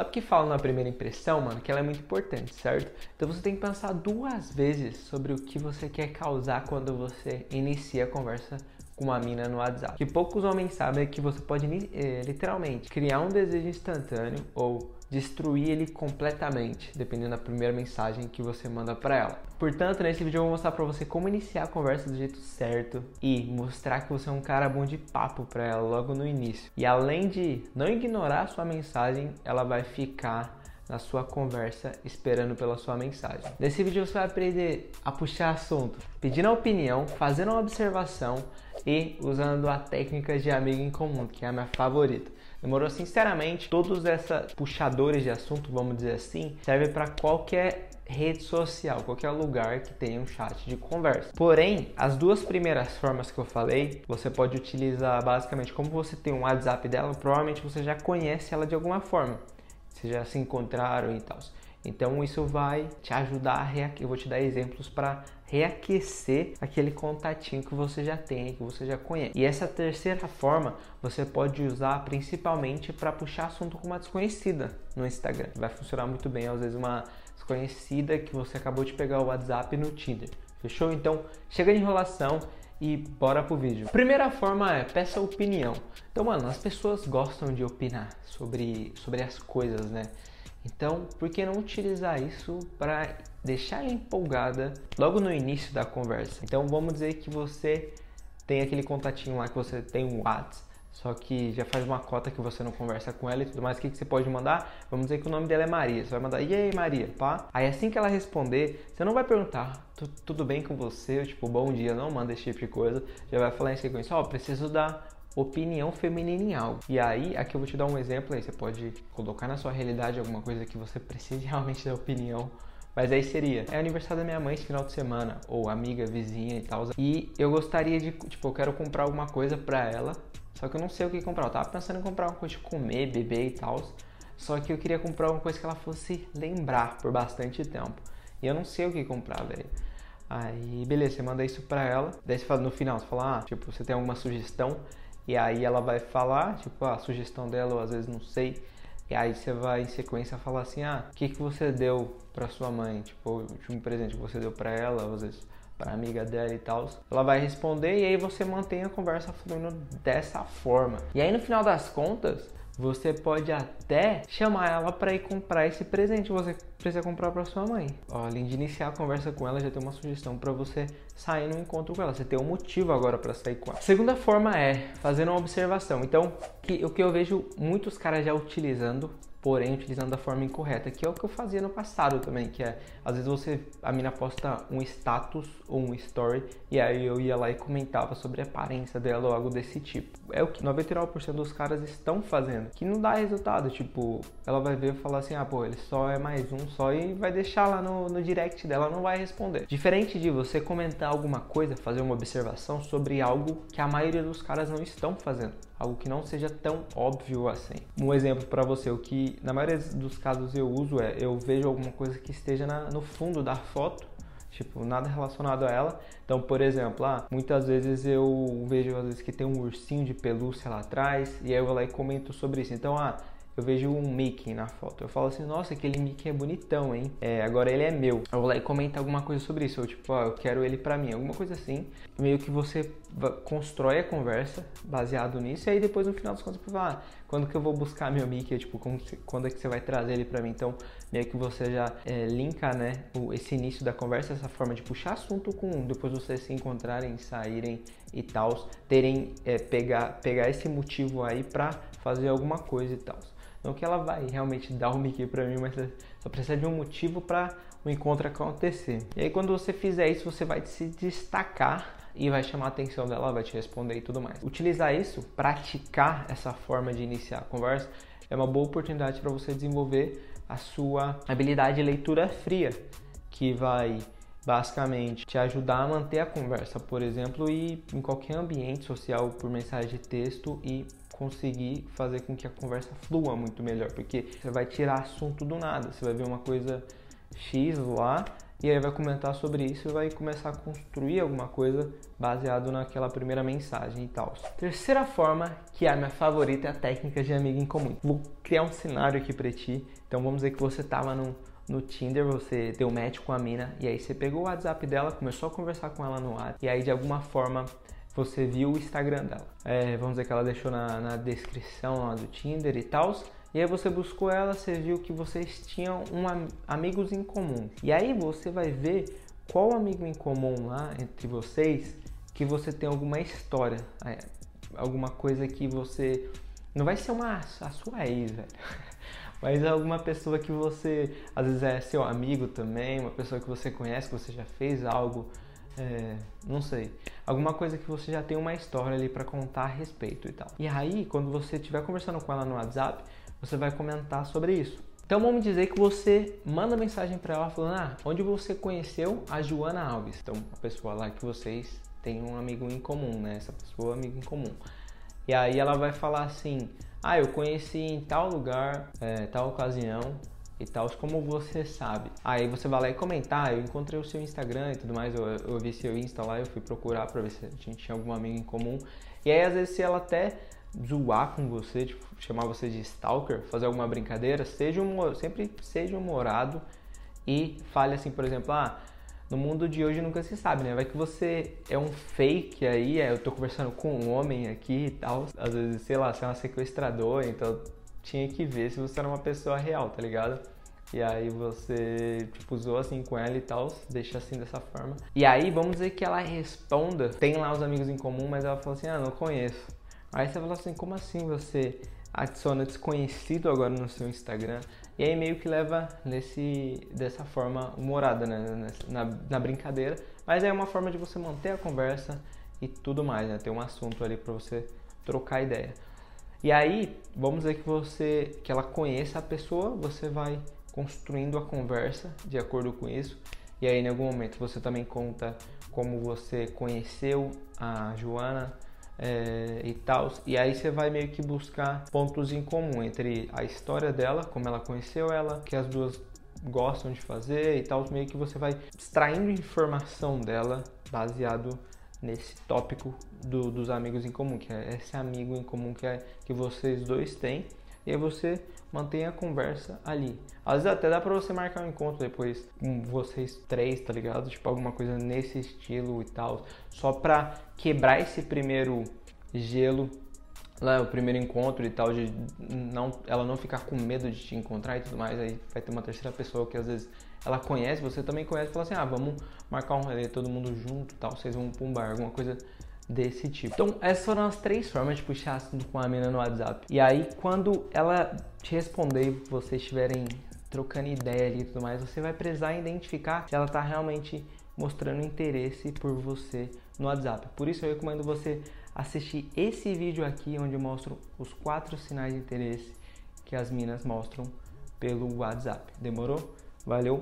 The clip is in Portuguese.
Sabe o que fala na primeira impressão, mano? Que ela é muito importante, certo? Então você tem que pensar duas vezes sobre o que você quer causar quando você inicia a conversa com uma mina no WhatsApp. Que poucos homens sabem é que você pode é, literalmente criar um desejo instantâneo ou destruir ele completamente, dependendo da primeira mensagem que você manda para ela. Portanto, nesse vídeo eu vou mostrar para você como iniciar a conversa do jeito certo e mostrar que você é um cara bom de papo para ela logo no início. E além de não ignorar a sua mensagem, ela vai ficar na sua conversa esperando pela sua mensagem. Nesse vídeo você vai aprender a puxar assunto, pedindo a opinião, fazendo uma observação e usando a técnica de amigo em comum, que é a minha favorita. Demorou sinceramente, todos esses puxadores de assunto, vamos dizer assim, servem para qualquer rede social, qualquer lugar que tenha um chat de conversa. Porém, as duas primeiras formas que eu falei, você pode utilizar basicamente como você tem um WhatsApp dela, provavelmente você já conhece ela de alguma forma. Vocês já se encontraram e tal. Então isso vai te ajudar a reaquecer. Eu vou te dar exemplos para reaquecer aquele contatinho que você já tem, que você já conhece. E essa terceira forma você pode usar principalmente para puxar assunto com uma desconhecida no Instagram. Vai funcionar muito bem, às vezes uma desconhecida que você acabou de pegar o WhatsApp no Tinder. Fechou? Então, chega de enrolação e bora pro vídeo. Primeira forma é peça opinião. Então, mano, as pessoas gostam de opinar sobre, sobre as coisas, né? Então, por que não utilizar isso para deixar ela empolgada logo no início da conversa? Então, vamos dizer que você tem aquele contatinho lá que você tem um WhatsApp só que já faz uma cota que você não conversa com ela e tudo mais. O que, que você pode mandar? Vamos dizer que o nome dela é Maria. Você vai mandar, e aí, Maria, pá? Aí assim que ela responder, você não vai perguntar, tudo bem com você? Tipo, bom dia, não manda esse tipo de coisa. Já vai falar em sequência, ó, oh, preciso dar opinião feminina em algo. E aí, aqui eu vou te dar um exemplo aí. Você pode colocar na sua realidade alguma coisa que você precise realmente dar opinião. Mas aí seria, é aniversário da minha mãe esse final de semana, ou amiga, vizinha e tal. E eu gostaria de, tipo, eu quero comprar alguma coisa pra ela só que eu não sei o que comprar. Eu tava pensando em comprar uma coisa de comer, beber e tal. Só que eu queria comprar uma coisa que ela fosse lembrar por bastante tempo. E eu não sei o que comprar, velho. Aí, beleza, você manda isso pra ela. Daí você fala no final, você fala, ah, tipo, você tem alguma sugestão? E aí ela vai falar, tipo, a sugestão dela, ou às vezes não sei. E aí você vai em sequência falar assim, ah, o que, que você deu pra sua mãe? Tipo, o último presente que você deu pra ela, às vezes para amiga dela e tal. Ela vai responder e aí você mantém a conversa fluindo dessa forma. E aí no final das contas, você pode até chamar ela para ir comprar esse presente que você precisa comprar para sua mãe. Além de iniciar a conversa com ela, já tem uma sugestão para você sair no encontro com ela. Você tem um motivo agora para sair com ela. Segunda forma é fazer uma observação. Então, o que eu vejo muitos caras já utilizando porém utilizando da forma incorreta, que é o que eu fazia no passado também, que é às vezes você a mina posta um status ou um story e aí eu ia lá e comentava sobre a aparência dela ou algo desse tipo. É o que 99% dos caras estão fazendo, que não dá resultado, tipo, ela vai ver e falar assim: "Ah, pô, ele só é mais um só" e vai deixar lá no, no direct dela, não vai responder. Diferente de você comentar alguma coisa, fazer uma observação sobre algo que a maioria dos caras não estão fazendo algo que não seja tão óbvio assim. Um exemplo para você, o que na maioria dos casos eu uso é eu vejo alguma coisa que esteja na, no fundo da foto, tipo, nada relacionado a ela. Então, por exemplo, ah, muitas vezes eu vejo às vezes que tem um ursinho de pelúcia lá atrás e aí eu vou lá e comento sobre isso. Então, ah, eu vejo um Mickey na foto. Eu falo assim, nossa, aquele Mickey é bonitão, hein? É, agora ele é meu. Eu vou lá e comento alguma coisa sobre isso. Eu, tipo, ó, eu quero ele pra mim. Alguma coisa assim. Meio que você constrói a conversa baseado nisso. E aí depois no final dos contos você fala, ah, quando que eu vou buscar meu Mickey? Tipo, quando é que você vai trazer ele pra mim? Então, meio que você já é, linka, né, o, esse início da conversa, essa forma de puxar assunto com depois vocês se encontrarem, saírem e tal, terem, é, pegar, pegar esse motivo aí pra fazer alguma coisa e tal. Não que ela vai realmente dar o Mickey para mim, mas só precisa de um motivo para o encontro acontecer. E aí quando você fizer isso, você vai se destacar e vai chamar a atenção dela, vai te responder e tudo mais. Utilizar isso, praticar essa forma de iniciar a conversa, é uma boa oportunidade para você desenvolver a sua habilidade de leitura fria, que vai basicamente te ajudar a manter a conversa, por exemplo, e em qualquer ambiente social por mensagem de texto e conseguir fazer com que a conversa flua muito melhor, porque você vai tirar assunto do nada, você vai ver uma coisa X lá e aí vai comentar sobre isso e vai começar a construir alguma coisa baseado naquela primeira mensagem e tal. Terceira forma, que é a minha favorita, é a técnica de amigo em comum. Vou criar um cenário aqui para ti. Então vamos dizer que você tava no, no Tinder, você deu match com a mina e aí você pegou o WhatsApp dela, começou a conversar com ela no ar e aí de alguma forma você viu o Instagram dela. É, vamos dizer que ela deixou na, na descrição lá do Tinder e tal. E aí você buscou ela, você viu que vocês tinham um, amigos em comum. E aí você vai ver qual amigo em comum lá entre vocês que você tem alguma história, é, alguma coisa que você não vai ser uma a sua ex, velho. Mas alguma pessoa que você às vezes é seu amigo também, uma pessoa que você conhece, que você já fez algo, é, não sei, alguma coisa que você já tem uma história ali para contar a respeito e tal. E aí, quando você estiver conversando com ela no WhatsApp, você vai comentar sobre isso. Então vamos dizer que você manda mensagem para ela falando: "Ah, onde você conheceu a Joana Alves?". Então, a pessoa lá que vocês têm um amigo em comum, né? Essa pessoa é amigo em comum. E aí ela vai falar assim: "Ah, eu conheci em tal lugar, é, tal ocasião, e tal, como você sabe. Aí você vai lá e comentar, ah, eu encontrei o seu Instagram e tudo mais, eu, eu vi seu Insta lá, eu fui procurar pra ver se a gente tinha algum amigo em comum. E aí às vezes se ela até zoar com você, tipo, chamar você de stalker, fazer alguma brincadeira, seja um, sempre seja humorado e fale assim, por exemplo, ah, no mundo de hoje nunca se sabe, né? Vai que você é um fake aí, é, eu tô conversando com um homem aqui e tal, às vezes, sei lá, você é uma sequestradora, então tinha que ver se você era uma pessoa real, tá ligado? E aí você, tipo, usou assim com ela e tal, deixa assim dessa forma. E aí, vamos dizer que ela responda, tem lá os amigos em comum, mas ela fala assim, ah, não conheço. Aí você fala assim, como assim você adiciona desconhecido agora no seu Instagram? E aí meio que leva nesse, dessa forma humorada, né? Na, na brincadeira. Mas é uma forma de você manter a conversa e tudo mais, né? Tem um assunto ali para você trocar ideia. E aí, vamos dizer que você, que ela conheça a pessoa, você vai construindo a conversa de acordo com isso. E aí, em algum momento, você também conta como você conheceu a Joana, é, e tal. E aí você vai meio que buscar pontos em comum entre a história dela, como ela conheceu ela, que as duas gostam de fazer e tal. Meio que você vai extraindo informação dela baseado nesse tópico do, dos amigos em comum, que é esse amigo em comum que, é, que vocês dois têm. E aí você mantém a conversa ali. Às vezes até dá pra você marcar um encontro depois com vocês três, tá ligado? Tipo alguma coisa nesse estilo e tal. Só pra quebrar esse primeiro gelo, lá, o primeiro encontro e tal, de não, ela não ficar com medo de te encontrar e tudo mais. Aí vai ter uma terceira pessoa que às vezes ela conhece, você também conhece, fala assim: ah, vamos marcar um rolê todo mundo junto tal, vocês vão pra um bar, alguma coisa desse tipo. Então, essas foram as três formas de puxar assunto com a mina no WhatsApp. E aí, quando ela te responder vocês estiverem trocando ideia ali e tudo mais, você vai precisar identificar se ela está realmente mostrando interesse por você no WhatsApp. Por isso eu recomendo você assistir esse vídeo aqui onde eu mostro os quatro sinais de interesse que as minas mostram pelo WhatsApp. Demorou? Valeu!